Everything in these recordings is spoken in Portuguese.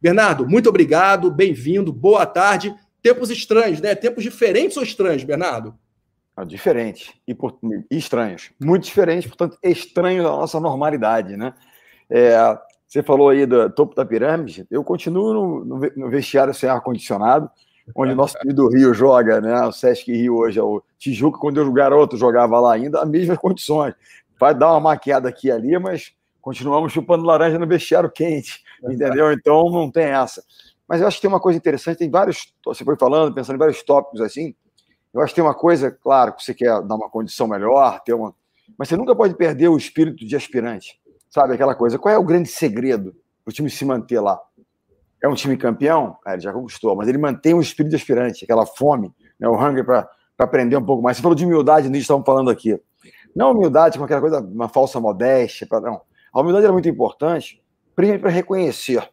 Bernardo, muito obrigado, bem-vindo, boa tarde. Tempos estranhos, né? Tempos diferentes ou estranhos, Bernardo? Ah, diferentes e, e, estranhos. Muito diferentes, portanto, estranhos à nossa normalidade, né? É, você falou aí do topo da pirâmide, eu continuo no, no, vestiário sem ar-condicionado, onde nosso querido Rio joga, né? O Sesc Rio hoje é o Tijuca, quando eu garoto jogava lá ainda, as mesmas condições. Vai dar uma maquiada aqui e ali, mas continuamos chupando laranja no vestiário quente, entendeu? Então não tem essa. Mas eu acho que tem uma coisa interessante, tem vários, você foi falando, pensando em vários tópicos assim. Eu acho que tem uma coisa, claro, que você quer dar uma condição melhor, ter uma, mas você nunca pode perder o espírito de aspirante. Sabe aquela coisa? Qual é o grande segredo para o time se manter lá? É um time campeão? É, ele já conquistou, mas ele mantém o espírito de aspirante, aquela fome, né, o hunger para aprender um pouco mais. Você falou de humildade, nisso estamos falando aqui. Não humildade com aquela coisa, uma falsa modéstia, pra, não. A humildade é muito importante, primeiro para reconhecer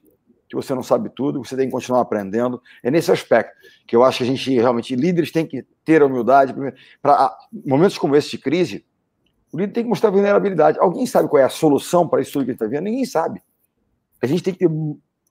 que você não sabe tudo, você tem que continuar aprendendo. É nesse aspecto que eu acho que a gente realmente, líderes têm que ter a humildade para momentos como esse de crise. O líder tem que mostrar vulnerabilidade. Alguém sabe qual é a solução para isso tudo que ele está vendo? Ninguém sabe. A gente tem que ter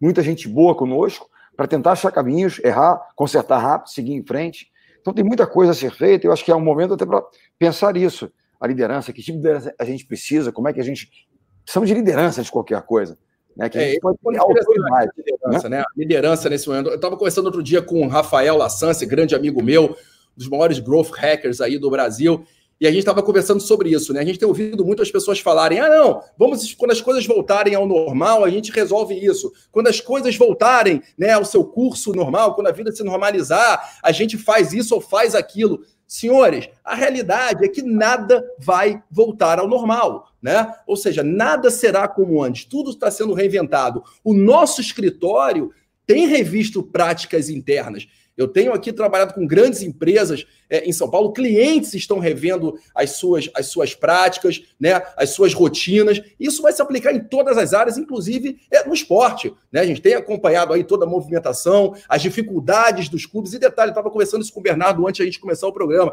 muita gente boa conosco para tentar achar caminhos, errar, consertar rápido, seguir em frente. Então tem muita coisa a ser feita. Eu acho que é um momento até para pensar isso. A liderança, que tipo de liderança a gente precisa, como é que a gente precisamos de liderança de qualquer coisa. Né, que a gente é, pode autoridade. Liderança, né? né? liderança nesse momento. Eu estava conversando outro dia com o Rafael Lassance, grande amigo meu, um dos maiores growth hackers aí do Brasil. E a gente estava conversando sobre isso, né? A gente tem ouvido muitas pessoas falarem: ah, não, vamos, quando as coisas voltarem ao normal, a gente resolve isso. Quando as coisas voltarem né, ao seu curso normal, quando a vida se normalizar, a gente faz isso ou faz aquilo. Senhores, a realidade é que nada vai voltar ao normal, né? Ou seja, nada será como antes, tudo está sendo reinventado. O nosso escritório tem revisto práticas internas. Eu tenho aqui trabalhado com grandes empresas é, em São Paulo, clientes estão revendo as suas, as suas práticas, né, as suas rotinas. Isso vai se aplicar em todas as áreas, inclusive é, no esporte. Né? A gente tem acompanhado aí toda a movimentação, as dificuldades dos clubes. E detalhe, estava conversando isso com o Bernardo antes de a gente começar o programa.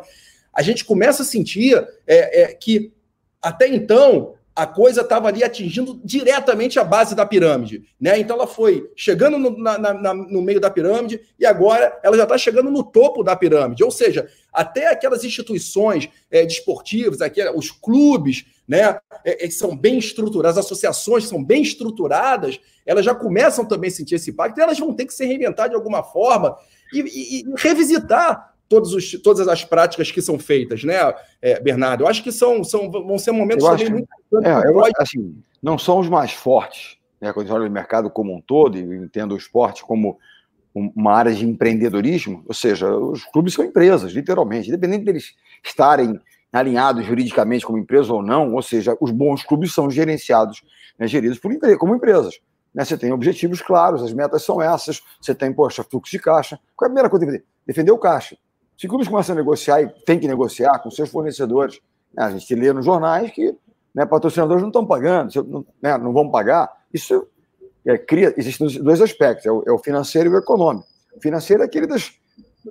A gente começa a sentir é, é que até então a coisa estava ali atingindo diretamente a base da pirâmide. Né? Então ela foi chegando no, na, na, no meio da pirâmide e agora ela já está chegando no topo da pirâmide. Ou seja, até aquelas instituições é, desportivas, os clubes, né, é, é, são bem estruturadas, as associações são bem estruturadas, elas já começam também a sentir esse impacto, e elas vão ter que se reinventar de alguma forma e, e, e revisitar todos os, todas as práticas que são feitas, né, é, Bernardo? Eu acho que são, são, vão ser momentos eu acho, muito é, eu, pode... assim, não são os mais fortes, né, quando a gente olha o mercado como um todo, e entendo o esporte como uma área de empreendedorismo, ou seja, os clubes são empresas, literalmente, independente deles estarem alinhados juridicamente como empresa ou não, ou seja, os bons clubes são gerenciados, né, geridos por, como empresas. Né? Você tem objetivos claros, as metas são essas, você tem, poxa, fluxo de caixa. Qual é a primeira coisa que defender? Defender o caixa. Se clubes começam a negociar e tem que negociar com seus fornecedores, né, a gente lê nos jornais que né, patrocinadores não estão pagando, não, né, não vão pagar. Isso é, cria. Existem dois aspectos: é o, é o, financeiro e o econômico. O financeiro é aquele das,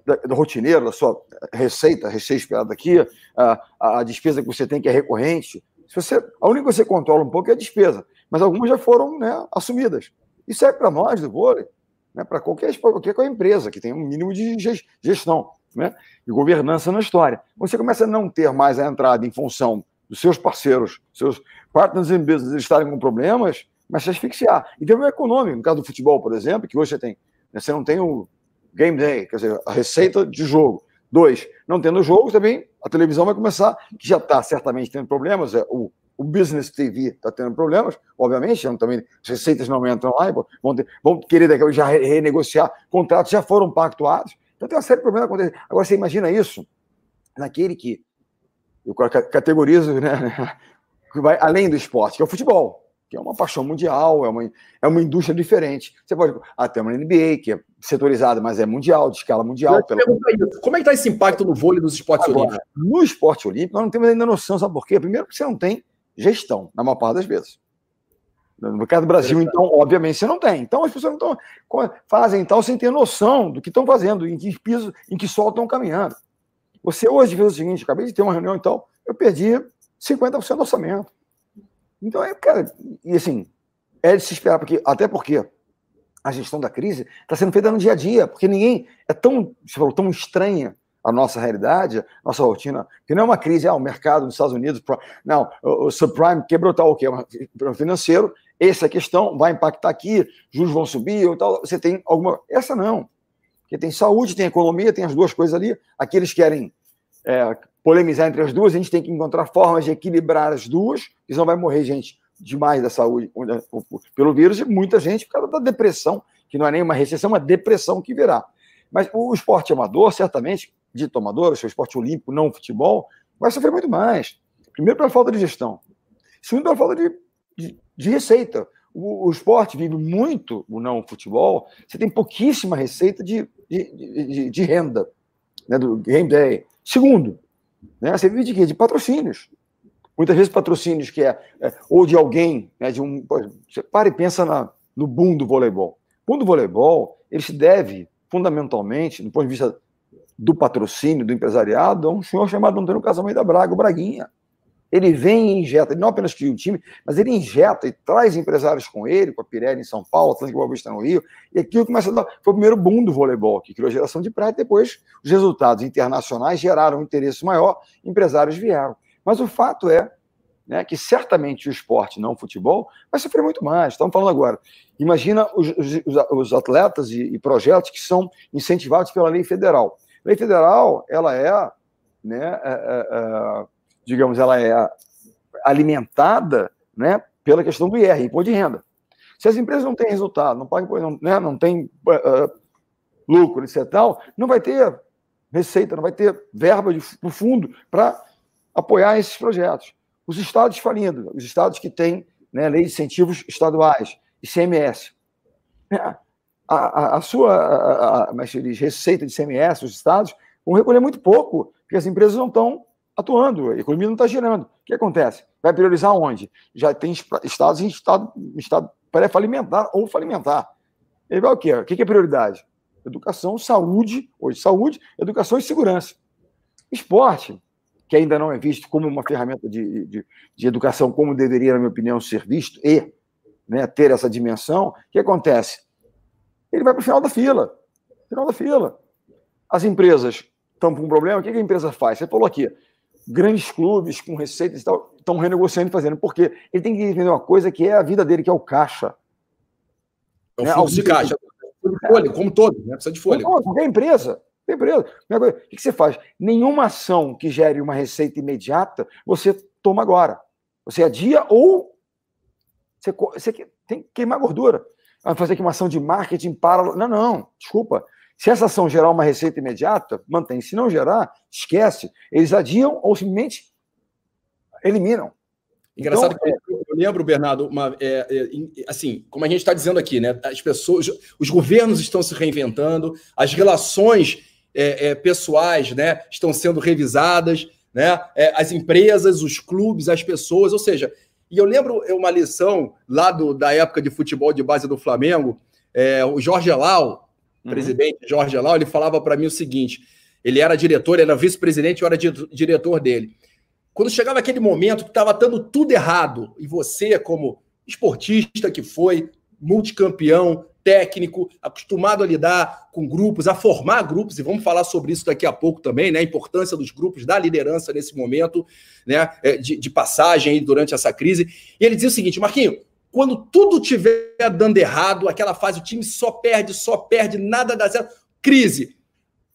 da, do rotineiro, da sua receita, receita esperada aqui, a, a despesa que você tem que é recorrente. Se você, a única que você controla um pouco é a despesa, mas algumas já foram né, assumidas. Isso é para nós do vôlei, né, para qualquer, qualquer empresa que tem um mínimo de gestão né, e governança na história. Você começa a não ter mais a entrada em função dos seus parceiros, seus partners in business estarem com problemas, mas se asfixiar. E tem o econômico, no caso do futebol, por exemplo, que hoje você tem. Né, você não tem o game day, quer dizer, a receita de jogo. Dois, não tendo jogo, também a televisão vai começar, que já está certamente tendo problemas, é, o, o business TV está tendo problemas, obviamente, não, também, as receitas não entram lá, vão, ter, vão querer já renegociar, contratos já foram pactuados, então tem uma série de problemas acontecendo. Agora você imagina isso naquele que eu categorizo, né, que vai além do esporte, que é o futebol, que é uma paixão mundial, é uma, é uma indústria diferente. Você pode até uma NBA, que é setorizada, mas é mundial, de escala mundial. Pela... Como é que está esse impacto no vôlei dos esportes Agora, olímpicos? No esporte olímpico, nós não temos ainda noção, sabe por quê? Primeiro, porque você não tem gestão, na maior parte das vezes. No caso do Brasil, então, obviamente, você não tem. Então, as pessoas não estão, fazem tal sem ter noção do que estão fazendo, em que piso, em que sol estão caminhando. Você hoje fez o seguinte: acabei de ter uma reunião, então, eu perdi 50% do orçamento. Então, é, cara, e assim, é de se esperar, porque, até porque a gestão da crise está sendo feita no dia a dia, porque ninguém é tão, você falou, tão estranha a nossa realidade, nossa rotina, que não é uma crise, ah, o mercado dos Estados Unidos, não, o subprime quebrou tal o quê? Um financeiro, essa é questão, vai impactar aqui, juros vão subir, ou tal, você tem alguma... Essa não, porque tem saúde, tem economia, tem as duas coisas ali, aqui eles querem é, polemizar entre as duas, a gente tem que encontrar formas de equilibrar as duas, senão vai morrer gente demais da saúde pelo vírus e muita gente por causa da depressão, que não é nem uma recessão, é uma depressão que virá. Mas o esporte amador, certamente, de tomador, o seu esporte olímpico, não futebol, vai sofrer muito mais. Primeiro pela falta de gestão. Segundo pela falta de, de, de receita. O, o, esporte vive muito o não futebol, você tem pouquíssima receita de, de, de renda, né, do game day. Segundo, né, você vive de quê? De patrocínios. Muitas vezes patrocínios que é, é ou de alguém, né, de um. Você para e pensa na, no boom do voleibol. O boom do voleibol, ele se deve, fundamentalmente, do ponto de vista do patrocínio, do empresariado, a um senhor chamado Antônio Casamento da Braga, o Braguinha. Ele vem e injeta, não apenas cria um time, mas ele injeta e traz empresários com ele, com a Pirelli em São Paulo, Atlântico Boa no Rio, e aquilo começa a dar. Foi o primeiro boom do voleibol, que criou a geração de prata, e depois os resultados internacionais geraram um interesse maior, empresários vieram. Mas o fato é né, que certamente o esporte, não o futebol, vai sofrer muito mais. Estamos falando agora. Imagina os, os, os atletas e, e, projetos que são incentivados pela lei federal. A lei federal, ela é, né, é, é, é, digamos, ela é alimentada né, pela questão do IR, imposto de renda. Se as empresas não têm resultado, não pagam, não, né, não têm uh, lucro, etc., tal, não vai ter receita, não vai ter verba do fundo para apoiar esses projetos. Os estados falindo, os estados que têm né, lei de incentivos estaduais, ICMS. A, a, a sua a, a, diz, receita de ICMS, os estados, vão recolher muito pouco, porque as empresas não estão atuando, a economia não está girando. O que acontece? Vai priorizar onde? Já tem estados em estado, estado pré-falimentar ou falimentar. Ele vai o quê? O que é prioridade? Educação, saúde, hoje saúde, educação e segurança. Esporte, que ainda não é visto como uma ferramenta de, de, de educação, como deveria, na minha opinião, ser visto, e né, ter essa dimensão, o que acontece? Ele vai para o final da fila. Final da fila. As empresas estão com um problema, o que a empresa faz? Você falou aqui, grandes clubes com receitas e tal, estão renegociando e fazendo. Por quê? Ele tem que entender uma coisa que é a vida dele, que é o caixa. É o né? fluxo de caixa. Folha, como todo, né? Precisa de folha. Qualquer empresa. Empresa. O que você faz? Nenhuma ação que gere uma receita imediata você toma agora. Você adia ou você, você tem que queimar gordura. Vai fazer aqui uma ação de marketing para. Não, não, desculpa. Se essa ação gerar uma receita imediata, mantém. Se não gerar, esquece. Eles adiam ou simplesmente eliminam. Engraçado então, que eu lembro, Bernardo, uma, é, é, assim, como a gente está dizendo aqui, né? As pessoas, os governos estão se reinventando, as relações é, é, pessoais né, estão sendo revisadas, né, é, as empresas, os clubes, as pessoas, ou seja, e eu lembro uma lição lá do, da época de futebol de base do Flamengo, é, o Jorge Elau, uhum. presidente Jorge Elau, ele falava para mim o seguinte: ele era diretor, ele era vice-presidente, eu era diretor dele. Quando chegava aquele momento que estava dando tudo errado, e você, como esportista que foi, multicampeão, técnico, acostumado a lidar com grupos, a formar grupos, e vamos falar sobre isso daqui a pouco também, né? A importância dos grupos, da liderança nesse momento, né? É, de, de passagem durante essa crise. E ele dizia o seguinte: Marquinho, quando tudo estiver dando errado, aquela fase, o time só perde, só perde, nada dá certo. Crise,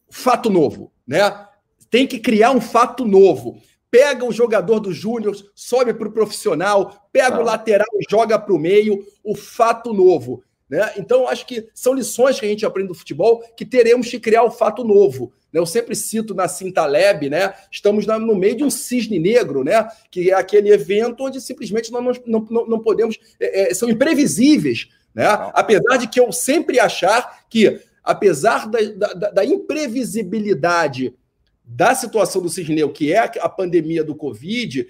fato novo, né? Tem que criar um fato novo. Pega o jogador do Júnior, sobe para o profissional, pega ah. o lateral e joga para o meio, o fato novo. Né? Então, acho que são lições que a gente aprende do futebol que teremos que criar o um fato novo. Né? Eu sempre cito na Cintaleb, né? estamos no meio de um cisne negro, né? que é aquele evento onde simplesmente nós não, não, não podemos. É, é, são imprevisíveis. Né? Apesar de que eu sempre achar que, apesar da, da, da imprevisibilidade da situação do Cisneu, que é a pandemia do Covid,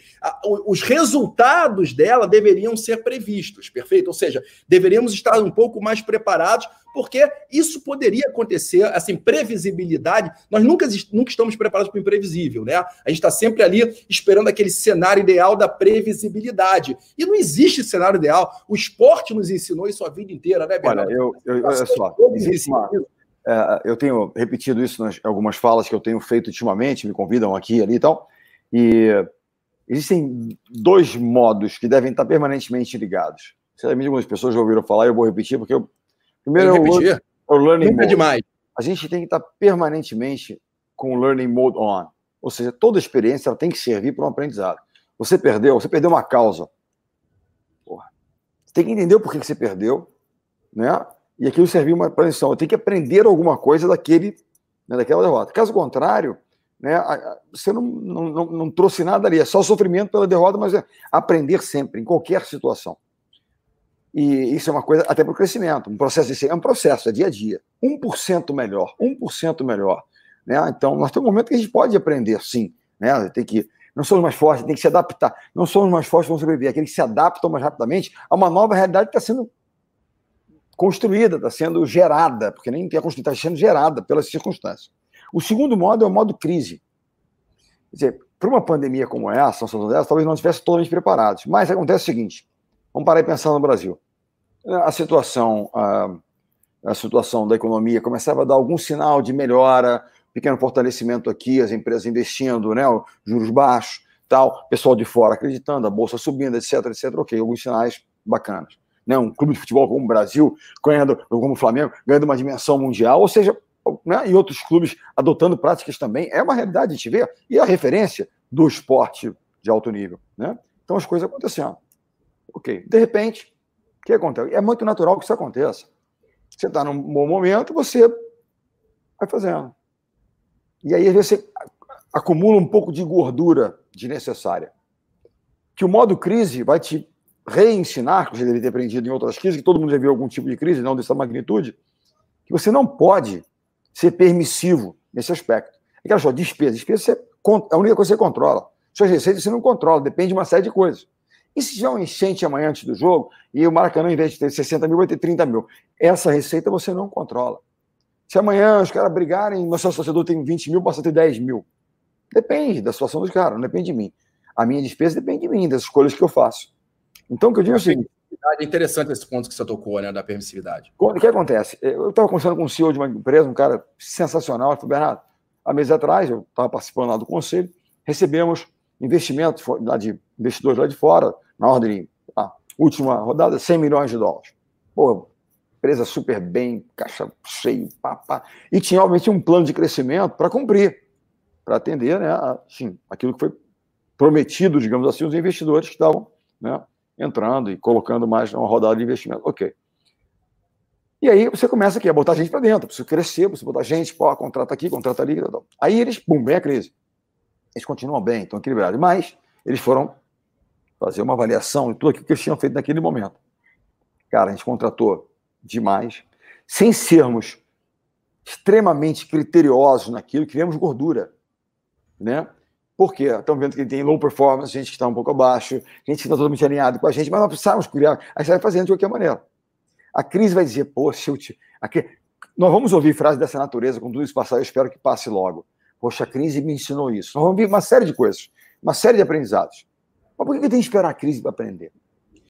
os resultados dela deveriam ser previstos, perfeito? Ou seja, deveríamos estar um pouco mais preparados, porque isso poderia acontecer, assim, previsibilidade. Nós nunca, nunca estamos preparados para o imprevisível, né? A gente está sempre ali esperando aquele cenário ideal da previsibilidade. E não existe cenário ideal. O esporte nos ensinou isso a vida inteira, né, Bernardo? Olha, eu, eu, olha só, existe uma, eu tenho repetido isso nas algumas falas que eu tenho feito ultimamente, me convidam aqui ali e tal. E existem dois modos que devem estar permanentemente ligados. Certamente algumas pessoas já ouviram falar, eu vou repetir, porque eu. Primeiro, eu é o, learning Nunca mode. demais. A gente tem que estar permanentemente com o learning mode on. Ou seja, toda experiência ela tem que servir para um aprendizado. Você perdeu, você perdeu uma causa. Porra. Você tem que entender o porquê que você perdeu, né? E aquilo serviu uma lição. Eu tenho que aprender alguma coisa daquele, né, daquela derrota. Caso contrário, né, você não, não, não, não, trouxe nada ali, é só sofrimento pela derrota, mas é aprender sempre, em qualquer situação. E isso é uma coisa, até para o crescimento, um processo de é um processo, é dia a dia. 1% melhor, 1% melhor. Né? Então, nós temos um momento que a gente pode aprender, sim. Né? Tem que, não somos mais fortes, tem que se adaptar. Não somos mais fortes, vamos sobreviver. Aqueles que se adaptam mais rapidamente a uma nova realidade que está sendo construída, está sendo gerada, porque nem é construída, está sendo gerada pelas circunstâncias. O segundo modo é o modo crise. Quer dizer, para uma pandemia como essa, dessa, talvez não estivesse totalmente preparados. Mas acontece o seguinte: vamos parar e pensar no Brasil. A situação, a, a situação da economia começava a dar algum sinal de melhora, pequeno fortalecimento aqui, as empresas investindo, né, juros baixos, tal, pessoal de fora acreditando, a bolsa subindo, etc, etc. Ok, alguns sinais bacanas né, um clube de futebol como o Brasil, ganhando, como o Flamengo, ganhando uma dimensão mundial, ou seja, né, e outros clubes adotando práticas também, é uma realidade, a gente vê, e a referência do esporte de alto nível. Né? Então as coisas acontecendo. Ok. De repente, o que acontece? É muito natural que isso aconteça. Você está num bom momento, você vai fazendo. E aí, às vezes, você acumula um pouco de gordura desnecessária. Que o modo crise vai te reensinar, que você deve ter aprendido em outras crises, que todo mundo já viu algum tipo de crise, não dessa magnitude, que você não pode ser permissivo nesse aspecto. Aquela só, despesa. Despesa é a única coisa que você controla. Suas receitas você não controla, depende de uma série de coisas. E se tiver um enchente amanhã antes do jogo, e o Maracanã, em vez de ter 60 mil, vai ter 30 mil? Essa receita você não controla. Se amanhã os caras brigarem, sócio torcedor tem 20 mil, passa a ter 10 mil. Depende da situação dos caras, não depende de mim. A minha despesa depende de mim, das escolhas que eu faço. Então, o que eu digo é o seguinte. É interessante esse ponto que você tocou, né, da permissividade. O que acontece? Eu estava conversando com um CEO de uma empresa, um cara sensacional, ele falou, Bernardo, há meses atrás, eu estava participando lá do conselho, recebemos investimentos lá de investidores lá de fora, na ordem, a última rodada, 100 milhões de dólares. Pô, empresa super bem, caixa cheio, pá, pá. E tinha, obviamente, um plano de crescimento para cumprir, para atender né, assim, aquilo que foi prometido, digamos assim, os investidores que estavam né, entrando e colocando mais uma rodada de investimento. Ok. E aí você começa aqui a botar gente para dentro, precisa crescer, precisa botar gente, pô, contrata aqui, contrata ali. Tal. Aí eles, bum, vem a crise. Eles continuam bem, estão equilibrados, mas eles foram fazer uma avaliação de tudo aquilo que eles tinham feito naquele momento. Cara, a gente contratou demais, sem sermos extremamente criteriosos naquilo, criamos gordura, né? Por quê? Estamos vendo que tem low performance, gente que está um pouco abaixo, gente que está totalmente alinhado com a gente, mas nós precisamos criar. Aí você vai fazendo de qualquer maneira. A crise vai dizer, poxa, eu te... Aqui... nós vamos ouvir frases dessa natureza, quando tudo isso passar, eu espero que passe logo. Poxa, a crise me ensinou isso. Nós vamos ouvir uma série de coisas, uma série de aprendizados. Mas por que tenho que esperar a crise para aprender?